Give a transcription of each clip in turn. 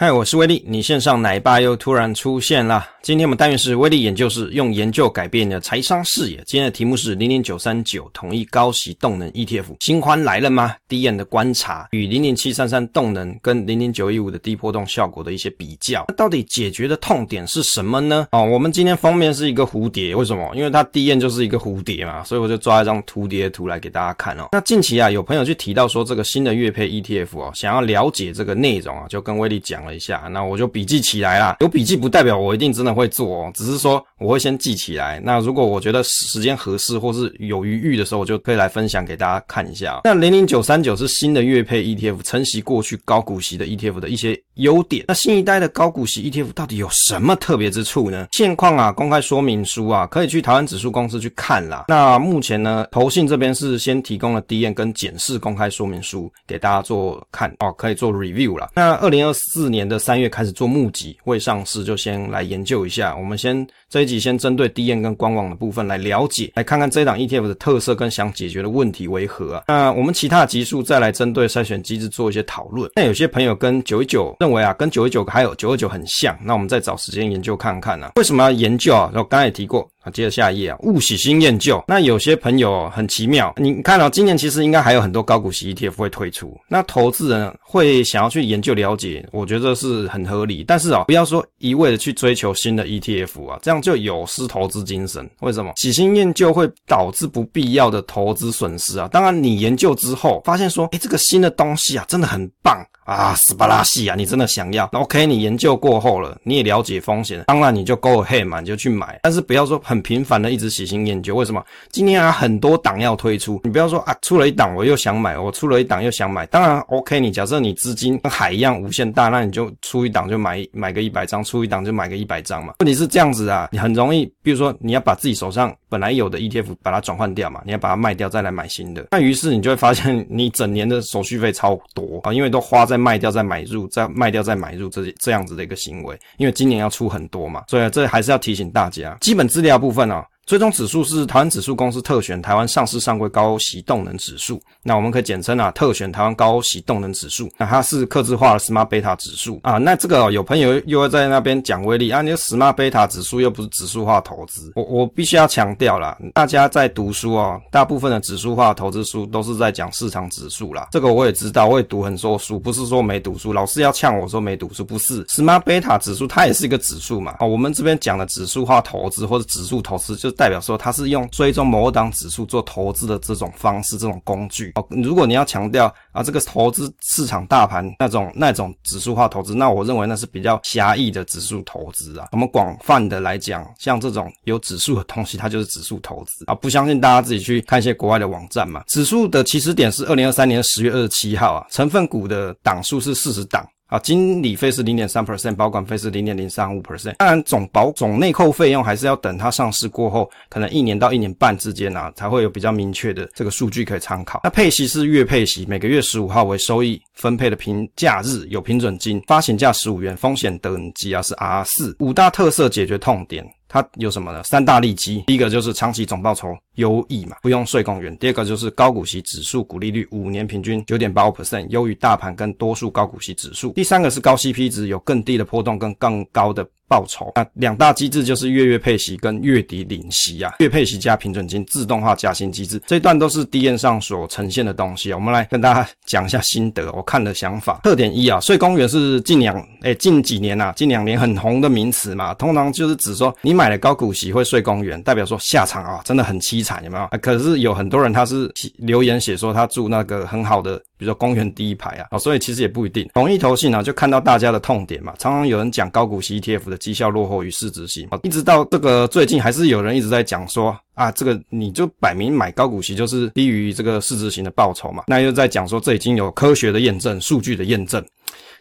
嗨，我是威力，你线上奶爸又突然出现了。今天我们单元是威力研究室，用研究改变你的财商视野。今天的题目是零零九三九统一高息动能 ETF，新欢来了吗？DM 的观察与零零七三三动能跟零零九一五的低波动效果的一些比较，那到底解决的痛点是什么呢？哦，我们今天封面是一个蝴蝶，为什么？因为它 DM 就是一个蝴蝶嘛，所以我就抓一张蝴蝶图来给大家看哦。那近期啊，有朋友去提到说这个新的月配 ETF 哦，想要了解这个内容啊，就跟威力讲一下，那我就笔记起来啦。有笔记不代表我一定真的会做哦，只是说我会先记起来。那如果我觉得时间合适或是有余裕的时候，我就可以来分享给大家看一下。那零零九三九是新的月配 ETF，承袭过去高股息的 ETF 的一些优点。那新一代的高股息 ETF 到底有什么特别之处呢？现况啊，公开说明书啊，可以去台湾指数公司去看啦。那目前呢，投信这边是先提供了 DM 跟检视公开说明书给大家做看哦，可以做 review 啦。那二零二四年的三月开始做募集，未上市就先来研究一下。我们先这一集先针对 DM 跟官网的部分来了解，来看看这档 ETF 的特色跟想解决的问题为何啊？那我们其他的集数再来针对筛选机制做一些讨论。那有些朋友跟九一九认为啊，跟九一九还有九二九很像，那我们再找时间研究看看呢，为什么要研究啊？我刚才也提过。接着下一页啊，勿喜新厌旧。那有些朋友很奇妙，你看到、哦、今年其实应该还有很多高股息 ETF 会推出，那投资人会想要去研究了解，我觉得是很合理。但是啊、哦，不要说一味的去追求新的 ETF 啊，这样就有失投资精神。为什么？喜新厌旧会导致不必要的投资损失啊。当然，你研究之后发现说，诶，这个新的东西啊，真的很棒。啊，斯巴拉西啊，你真的想要？OK，你研究过后了，你也了解风险，当然你就 go ahead 嘛，你就去买。但是不要说很频繁的一直喜新厌旧。为什么？今天啊很多档要推出，你不要说啊出了一档我又想买，我出了一档又想买。当然 OK，你假设你资金跟海一样无限大，那你就出一档就买买个一百张，出一档就买个一百张嘛。问题是这样子啊，你很容易，比如说你要把自己手上本来有的 ETF 把它转换掉嘛，你要把它卖掉再来买新的，那于是你就会发现你整年的手续费超多啊，因为都花在卖掉再买入，再卖掉再买入这这样子的一个行为，因为今年要出很多嘛，所以这还是要提醒大家，基本资料部部分呢追踪指数是台湾指数公司特选台湾上市上柜高息动能指数，那我们可以简称啊特选台湾高息动能指数。那它是客制化的 Smart Beta 指数啊。那这个、有朋友又会在那边讲威力啊，你 Smart Beta 指数又不是指数化投资。我我必须要强调啦，大家在读书哦，大部分的指数化投资书都是在讲市场指数啦。这个我也知道，我也读很多书，不是说没读书。老师要呛我说没读书，不是 Smart Beta 指数它也是一个指数嘛。啊，我们这边讲的指数化投资或者指数投资就。代表说它是用追踪某档指数做投资的这种方式，这种工具。哦，如果你要强调啊，这个投资市场大盘那种那种指数化投资，那我认为那是比较狭义的指数投资啊。我们广泛的来讲，像这种有指数的东西，它就是指数投资啊。不相信大家自己去看一些国外的网站嘛。指数的起始点是二零二三年十月二十七号啊，成分股的档数是四十档。啊，经理费是零点三 percent，保管费是零点零三五 percent。当然，总保总内扣费用还是要等它上市过后，可能一年到一年半之间啊，才会有比较明确的这个数据可以参考。那配息是月配息，每个月十五号为收益分配的平价日，有平准金，发行价十五元，风险等级啊是 R 四。五大特色解决痛点，它有什么呢？三大利基，第一个就是长期总报酬。优异嘛，不用税共源。第二个就是高股息指数股利率五年平均九点八五 percent，优于大盘跟多数高股息指数。第三个是高 CP 值，有更低的波动跟更高的报酬。那两大机制就是月月配息跟月底领息啊，月配息加平准金自动化加薪机制，这一段都是 D N 上所呈现的东西啊。我们来跟大家讲一下心得，我看的想法。特点一啊，税公园是近两诶近几年啊，近两年很红的名词嘛，通常就是指说你买了高股息会税公园，代表说下场啊真的很凄惨。有没有？可是有很多人他是留言写说他住那个很好的，比如说公园第一排啊，所以其实也不一定。同一头信呢，就看到大家的痛点嘛，常常有人讲高股息 ETF 的绩效落后于市值型，一直到这个最近还是有人一直在讲说啊，这个你就摆明买高股息就是低于这个市值型的报酬嘛，那又在讲说这已经有科学的验证，数据的验证。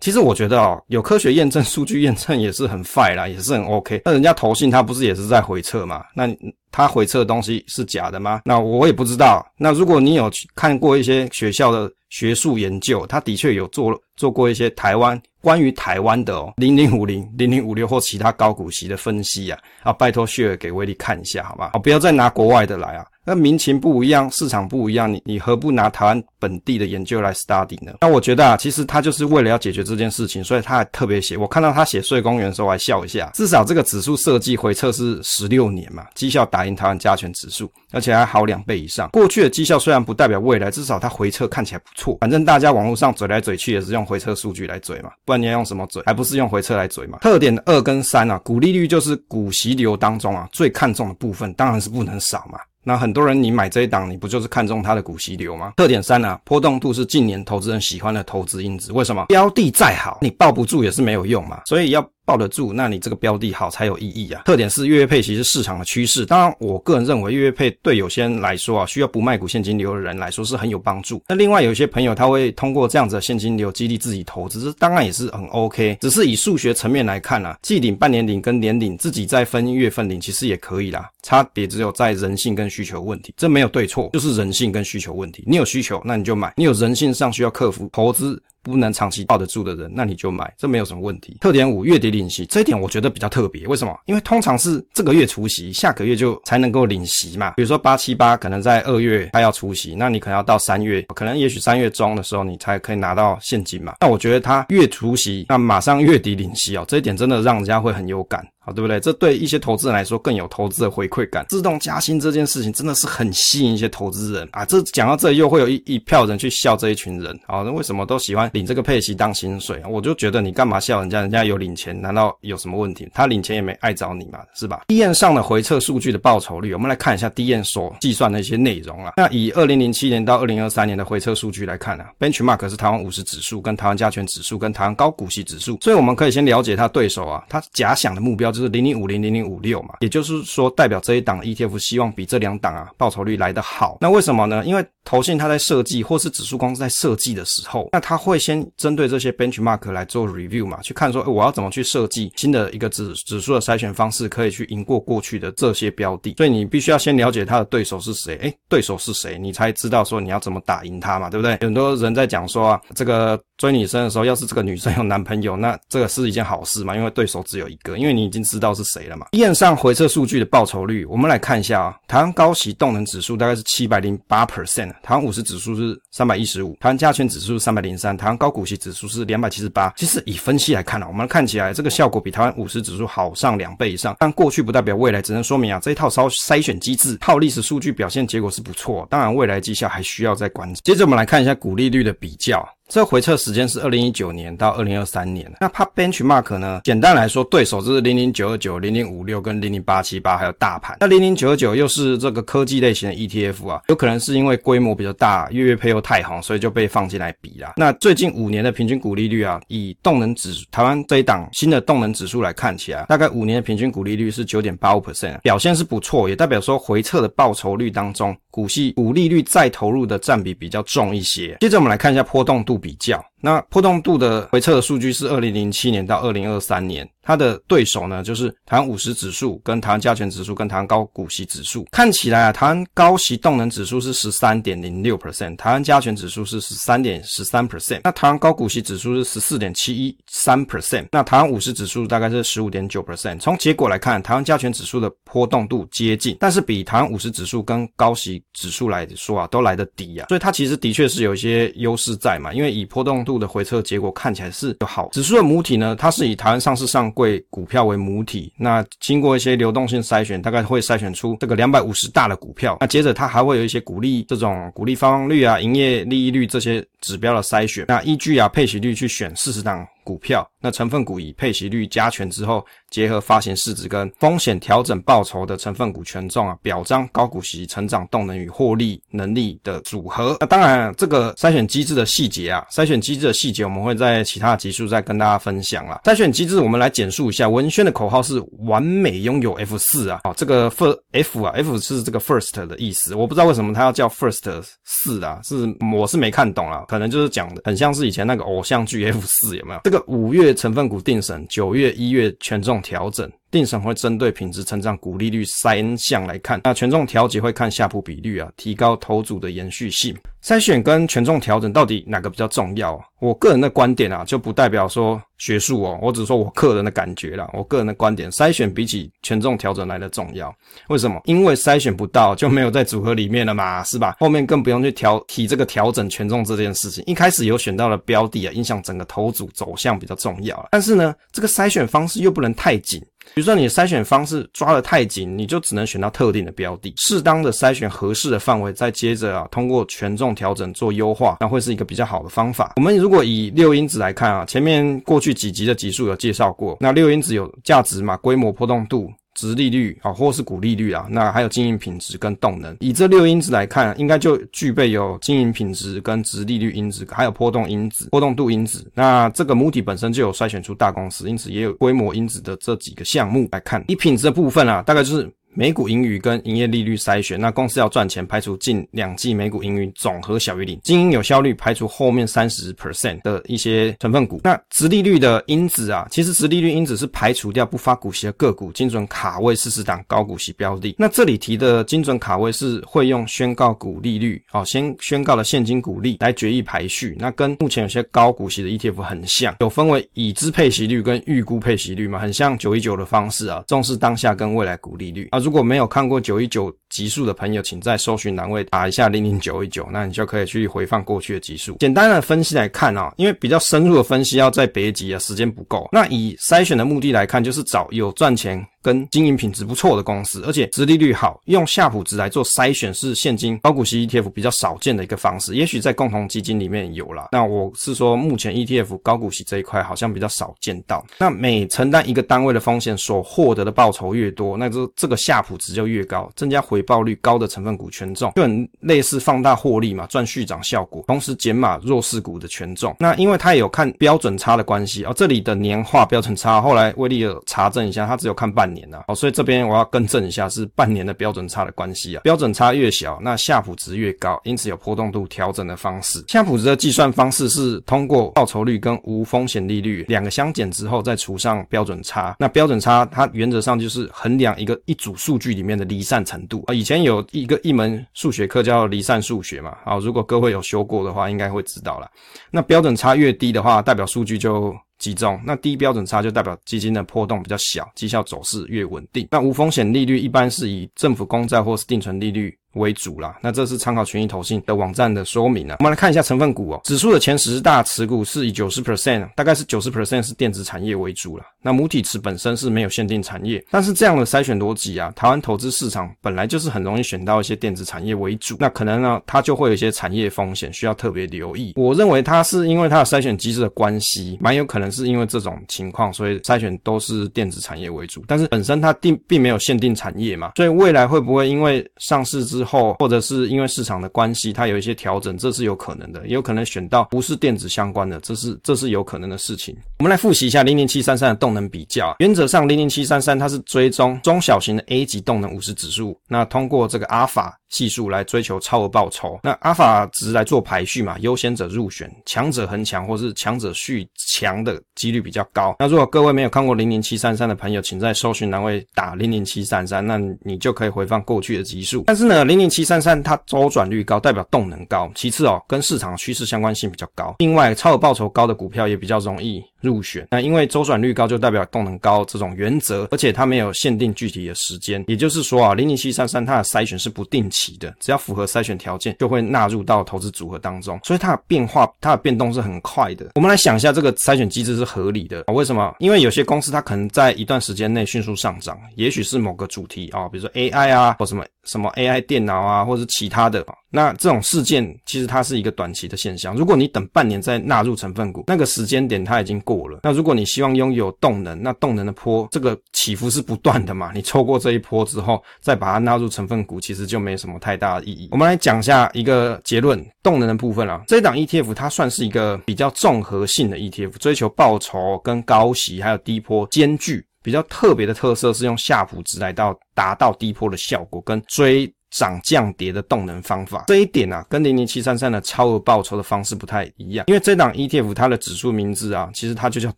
其实我觉得哦，有科学验证、数据验证也是很 fine 啦，也是很 OK。那人家投信他不是也是在回测吗？那他回测的东西是假的吗？那我也不知道。那如果你有看过一些学校的学术研究，他的确有做做过一些台湾关于台湾的哦，零零五零、零零五六或其他高股息的分析啊，啊，拜托 share 给威力看一下，好吧？好，不要再拿国外的来啊。那民情不一样，市场不一样，你你何不拿台湾本地的研究来 study 呢？那我觉得啊，其实他就是为了要解决这件事情，所以他还特别写。我看到他写税公园的时候，我还笑一下。至少这个指数设计回测是十六年嘛，绩效打赢台湾加权指数，而且还好两倍以上。过去的绩效虽然不代表未来，至少它回测看起来不错。反正大家网络上嘴来嘴去也是用回测数据来嘴嘛，不然你要用什么嘴？还不是用回测来嘴嘛？特点二跟三啊，股利率就是股息流当中啊最看重的部分，当然是不能少嘛。那很多人你买这一档，你不就是看中它的股息流吗？特点三啊，波动度是近年投资人喜欢的投资因子。为什么？标的再好，你抱不住也是没有用嘛。所以要。抱得住，那你这个标的好才有意义啊。特点是月月配息是市场的趋势，当然我个人认为月月配对有些人来说啊，需要不卖股现金流的人来说是很有帮助。那另外有些朋友他会通过这样子的现金流激励自己投资，这当然也是很 OK。只是以数学层面来看啊，季领、半年领跟年领自己再分月份领其实也可以啦，差别只有在人性跟需求问题，这没有对错，就是人性跟需求问题。你有需求那你就买，你有人性上需要克服投资。不能长期抱得住的人，那你就买，这没有什么问题。特点五，月底领息，这一点我觉得比较特别。为什么？因为通常是这个月除息，下个月就才能够领息嘛。比如说八七八，可能在二月他要除息，那你可能要到三月，可能也许三月中的时候你才可以拿到现金嘛。那我觉得他月除息，那马上月底领息哦，这一点真的让人家会很有感。好，对不对？这对一些投资人来说更有投资的回馈感。自动加薪这件事情真的是很吸引一些投资人啊！这讲到这又会有一一票人去笑这一群人。啊，那为什么都喜欢领这个配息当薪水啊？我就觉得你干嘛笑人家？人家有领钱，难道有什么问题？他领钱也没碍着你嘛，是吧？DN 上的回测数据的报酬率，我们来看一下 DN 所计算的一些内容啊。那以二零零七年到二零二三年的回测数据来看啊，Benchmark 是台湾五十指数、跟台湾加权指数、跟台湾高股息指数，所以我们可以先了解他对手啊，他假想的目标。就是零零五零零零五六嘛，也就是说，代表这一档 ETF 希望比这两档啊报酬率来得好。那为什么呢？因为投信它在设计，或是指数公司在设计的时候，那它会先针对这些 benchmark 来做 review 嘛，去看说，我要怎么去设计新的一个指指数的筛选方式，可以去赢过过去的这些标的。所以你必须要先了解它的对手是谁，诶，对手是谁，你才知道说你要怎么打赢他嘛，对不对？很多人在讲说啊，这个追女生的时候，要是这个女生有男朋友，那这个是一件好事嘛，因为对手只有一个，因为你已经知道是谁了嘛。验上回测数据的报酬率，我们来看一下啊。台湾高息动能指数大概是七百零八 percent，台湾五十指数是三百一十五，台湾加权指数是三百零三，台湾高股息指数是两百七十八。其实以分析来看啊，我们看起来这个效果比台湾五十指数好上两倍以上。但过去不代表未来，只能说明啊，这一套筛筛选机制套历史数据表现结果是不错。当然，未来绩效还需要再观察。接着我们来看一下股利率的比较。这回测时间是二零一九年到二零二三年。那它 benchmark 呢？简单来说，对手就是零零九二九、零零五六跟零零八七八，还有大盘。那零零九二九又是这个科技类型的 ETF 啊，有可能是因为规模比较大，月月配又太红，所以就被放进来比啦。那最近五年的平均股利率啊，以动能指台湾这一档新的动能指数来看起来，大概五年的平均股利率是九点八五 percent，表现是不错，也代表说回测的报酬率当中，股息股利率再投入的占比比较重一些。接着我们来看一下波动度比较。那波动度的回测的数据是二零零七年到二零二三年。它的对手呢，就是台湾五十指数、跟台湾加权指数、跟台湾高股息指数。看起来啊，台湾高息动能指数是十三点零六 percent，台湾加权指数是十三点十三 percent，那台湾高股息指数是十四点七一三 percent，那台湾五十指数大概是十五点九 percent。从结果来看，台湾加权指数的波动度接近，但是比台湾五十指数跟高息指数来说啊，都来得低啊，所以它其实的确是有一些优势在嘛，因为以波动度的回测结果看起来是就好。指数的母体呢，它是以台湾上市上柜股票为母体，那经过一些流动性筛选，大概会筛选出这个两百五十大的股票。那接着它还会有一些股利这种股利发放率啊、营业利益率这些指标的筛选。那依据啊配息率去选四十档股票。那成分股以配息率加权之后，结合发行市值跟风险调整报酬的成分股权重啊，表彰高股息成长动能与获利能力的组合。那当然，这个筛选机制的细节啊，筛选机制的细节我们会在其他的集数再跟大家分享啦。筛选机制我们来简述一下，文轩的口号是完美拥有 F 四啊，哦，这个 F F 啊，F 是这个 first 的意思，我不知道为什么它要叫 first 四啊，是我是没看懂啊，可能就是讲的很像是以前那个偶像剧 F 四有没有？这个五月。成分股定审，九月、一月权重调整。定审会针对品质成长股利率三项来看，那权重调节会看夏普比率啊，提高投组的延续性。筛选跟权重调整到底哪个比较重要？我个人的观点啊，就不代表说学术哦，我只说我个人的感觉啦。我个人的观点，筛选比起权重调整来的重要。为什么？因为筛选不到就没有在组合里面了嘛，是吧？后面更不用去调提这个调整权重这件事情。一开始有选到了标的啊，影响整个投组走向比较重要。但是呢，这个筛选方式又不能太紧。比如说，你的筛选方式抓得太紧，你就只能选到特定的标的。适当的筛选合适的范围，再接着啊，通过权重调整做优化，那会是一个比较好的方法。我们如果以六因子来看啊，前面过去几集的集数有介绍过，那六因子有价值嘛，规模、波动度。值利率啊，或是股利率啊，那还有经营品质跟动能。以这六因子来看，应该就具备有经营品质跟值利率因子，还有波动因子、波动度因子。那这个母体本身就有筛选出大公司，因此也有规模因子的这几个项目来看。以品质的部分啊，大概就是。每股盈余跟营业利率筛选，那公司要赚钱，排除近两季每股盈余总和小于零。经营有效率排除后面三十 percent 的一些成分股。那殖利率的因子啊，其实殖利率因子是排除掉不发股息的个股，精准卡位四十档高股息标的。那这里提的精准卡位是会用宣告股利率，哦，先宣告的现金股利来决议排序。那跟目前有些高股息的 ETF 很像，有分为已知配息率跟预估配息率嘛，很像九一九的方式啊，重视当下跟未来股利率啊。如果没有看过九一九集数的朋友，请在搜寻栏位打一下零零九一九，那你就可以去回放过去的集数。简单的分析来看啊，因为比较深入的分析要在别集啊，时间不够。那以筛选的目的来看，就是找有赚钱。跟经营品质不错的公司，而且殖利率好，用夏普值来做筛选是现今高股息 ETF 比较少见的一个方式。也许在共同基金里面有啦，那我是说目前 ETF 高股息这一块好像比较少见到。那每承担一个单位的风险，所获得的报酬越多，那这这个夏普值就越高，增加回报率高的成分股权重，就很类似放大获利嘛，赚续涨效果，同时减码弱势股的权重。那因为它也有看标准差的关系啊，这里的年化标准差，后来威力有查证一下，它只有看半年。年了，好，所以这边我要更正一下，是半年的标准差的关系啊。标准差越小，那夏普值越高，因此有波动度调整的方式。夏普值的计算方式是通过报酬率跟无风险利率两个相减之后，再除上标准差。那标准差它原则上就是衡量一个一组数据里面的离散程度啊。以前有一个一门数学课叫离散数学嘛，啊，如果各位有修过的话，应该会知道了。那标准差越低的话，代表数据就集中，那低标准差就代表基金的波动比较小，绩效走势越稳定。那无风险利率一般是以政府公债或是定存利率为主啦，那这是参考权益投信的网站的说明啊。我们来看一下成分股哦，指数的前十大持股是以九十 percent，大概是九十 percent 是电子产业为主了。那母体池本身是没有限定产业，但是这样的筛选逻辑啊，台湾投资市场本来就是很容易选到一些电子产业为主，那可能呢，它就会有一些产业风险需要特别留意。我认为它是因为它的筛选机制的关系，蛮有可能是因为这种情况，所以筛选都是电子产业为主。但是本身它并并没有限定产业嘛，所以未来会不会因为上市之，后或者是因为市场的关系，它有一些调整，这是有可能的，也有可能选到不是电子相关的，这是这是有可能的事情。我们来复习一下零零七三三的动能比较，原则上零零七三三它是追踪中小型的 A 级动能五十指数，那通过这个阿尔法系数来追求超额报酬，那阿尔法值来做排序嘛，优先者入选，强者恒强或是强者续强的几率比较高。那如果各位没有看过零零七三三的朋友，请在搜寻栏位打零零七三三，那你就可以回放过去的集数。但是呢，零零七三三它周转率高，代表动能高。其次哦，跟市场趋势相关性比较高。另外，超额报酬高的股票也比较容易入选。那因为周转率高就代表动能高这种原则，而且它没有限定具体的时间。也就是说啊，零零七三三它的筛选是不定期的，只要符合筛选条件，就会纳入到投资组合当中。所以它的变化、它的变动是很快的。我们来想一下，这个筛选机制是合理的啊？为什么？因为有些公司它可能在一段时间内迅速上涨，也许是某个主题啊，比如说 AI 啊，或什么。什么 AI 电脑啊，或者是其他的，那这种事件其实它是一个短期的现象。如果你等半年再纳入成分股，那个时间点它已经过了。那如果你希望拥有动能，那动能的波这个起伏是不断的嘛？你错过这一波之后，再把它纳入成分股，其实就没什么太大的意义。我们来讲一下一个结论：动能的部分啊，这一档 ETF 它算是一个比较综合性的 ETF，追求报酬跟高息还有低波兼具。比较特别的特色是用夏普值来到达到低波的效果，跟追涨降跌的动能方法。这一点啊，跟零零七三三的超额报酬的方式不太一样。因为这档 ETF 它的指数名字啊，其实它就叫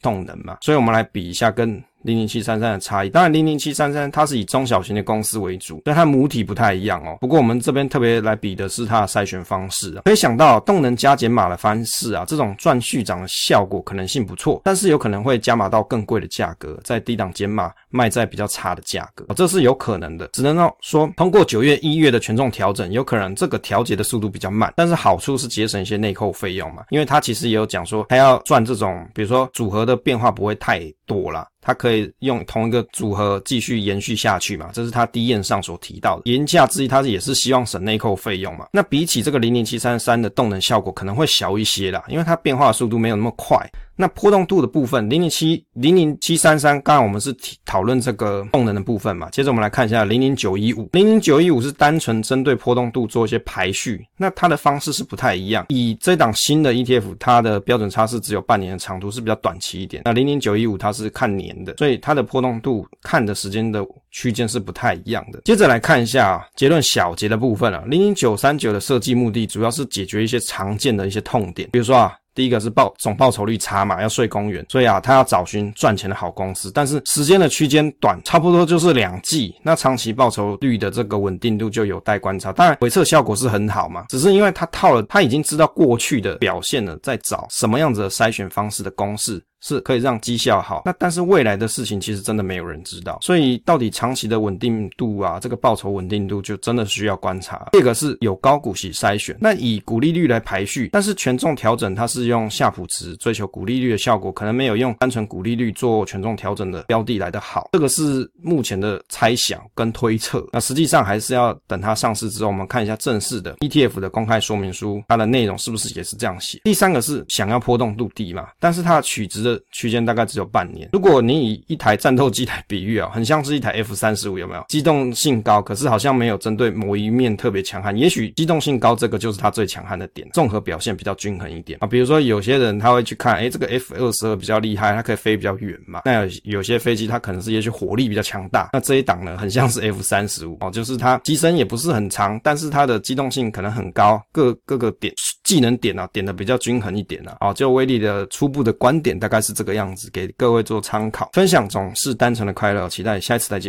动能嘛，所以我们来比一下跟。零零七三三的差异。当然，零零七三三它是以中小型的公司为主，所以它母体不太一样哦。不过我们这边特别来比的是它的筛选方式，可以想到动能加减码的方式啊，这种赚续涨的效果可能性不错，但是有可能会加码到更贵的价格，在低档减码卖在比较差的价格，这是有可能的。只能说通过九月一月的权重调整，有可能这个调节的速度比较慢，但是好处是节省一些内扣费用嘛，因为它其实也有讲说，它要赚这种，比如说组合的变化不会太多啦。它可以用同一个组合继续延续下去嘛，这是它低验上所提到的。言下之意，它也是希望省内扣费用嘛。那比起这个零零七三三的动能效果可能会小一些啦，因为它变化速度没有那么快。那波动度的部分，零零七零零七三三，刚刚我们是讨论这个动能的部分嘛。接着我们来看一下零零九一五，零零九一五是单纯针对波动度做一些排序，那它的方式是不太一样。以这档新的 ETF，它的标准差是只有半年的长度，是比较短期一点。那零零九一五它是看年的，所以它的波动度看的时间的区间是不太一样的。接着来看一下结论小结的部分啊，零零九三九的设计目的主要是解决一些常见的一些痛点，比如说啊。第一个是报总报酬率差嘛，要睡公园，所以啊，他要找寻赚钱的好公司，但是时间的区间短，差不多就是两季，那长期报酬率的这个稳定度就有待观察。当然回测效果是很好嘛，只是因为他套了，他已经知道过去的表现了，在找什么样子的筛选方式的公式。是可以让绩效好，那但是未来的事情其实真的没有人知道，所以到底长期的稳定度啊，这个报酬稳定度就真的需要观察。第二个是有高股息筛选，那以股利率来排序，但是权重调整它是用夏普值追求股利率的效果，可能没有用单纯股利率做权重调整的标的来的好。这个是目前的猜想跟推测，那实际上还是要等它上市之后，我们看一下正式的 ETF 的公开说明书，它的内容是不是也是这样写。第三个是想要波动度低嘛，但是它的取值的。区间大概只有半年。如果你以一台战斗机来比喻啊，很像是一台 F 三十五，有没有？机动性高，可是好像没有针对某一面特别强悍。也许机动性高这个就是它最强悍的点，综合表现比较均衡一点啊。比如说有些人他会去看，哎，这个 F 二十二比较厉害，它可以飞比较远嘛。那有些飞机它可能是也许火力比较强大，那这一档呢，很像是 F 三十五哦，就是它机身也不是很长，但是它的机动性可能很高，各各个点技能点啊点的比较均衡一点啊。哦，就威力的初步的观点大概概是这个样子，给各位做参考。分享总是单纯的快乐，期待下一次再见。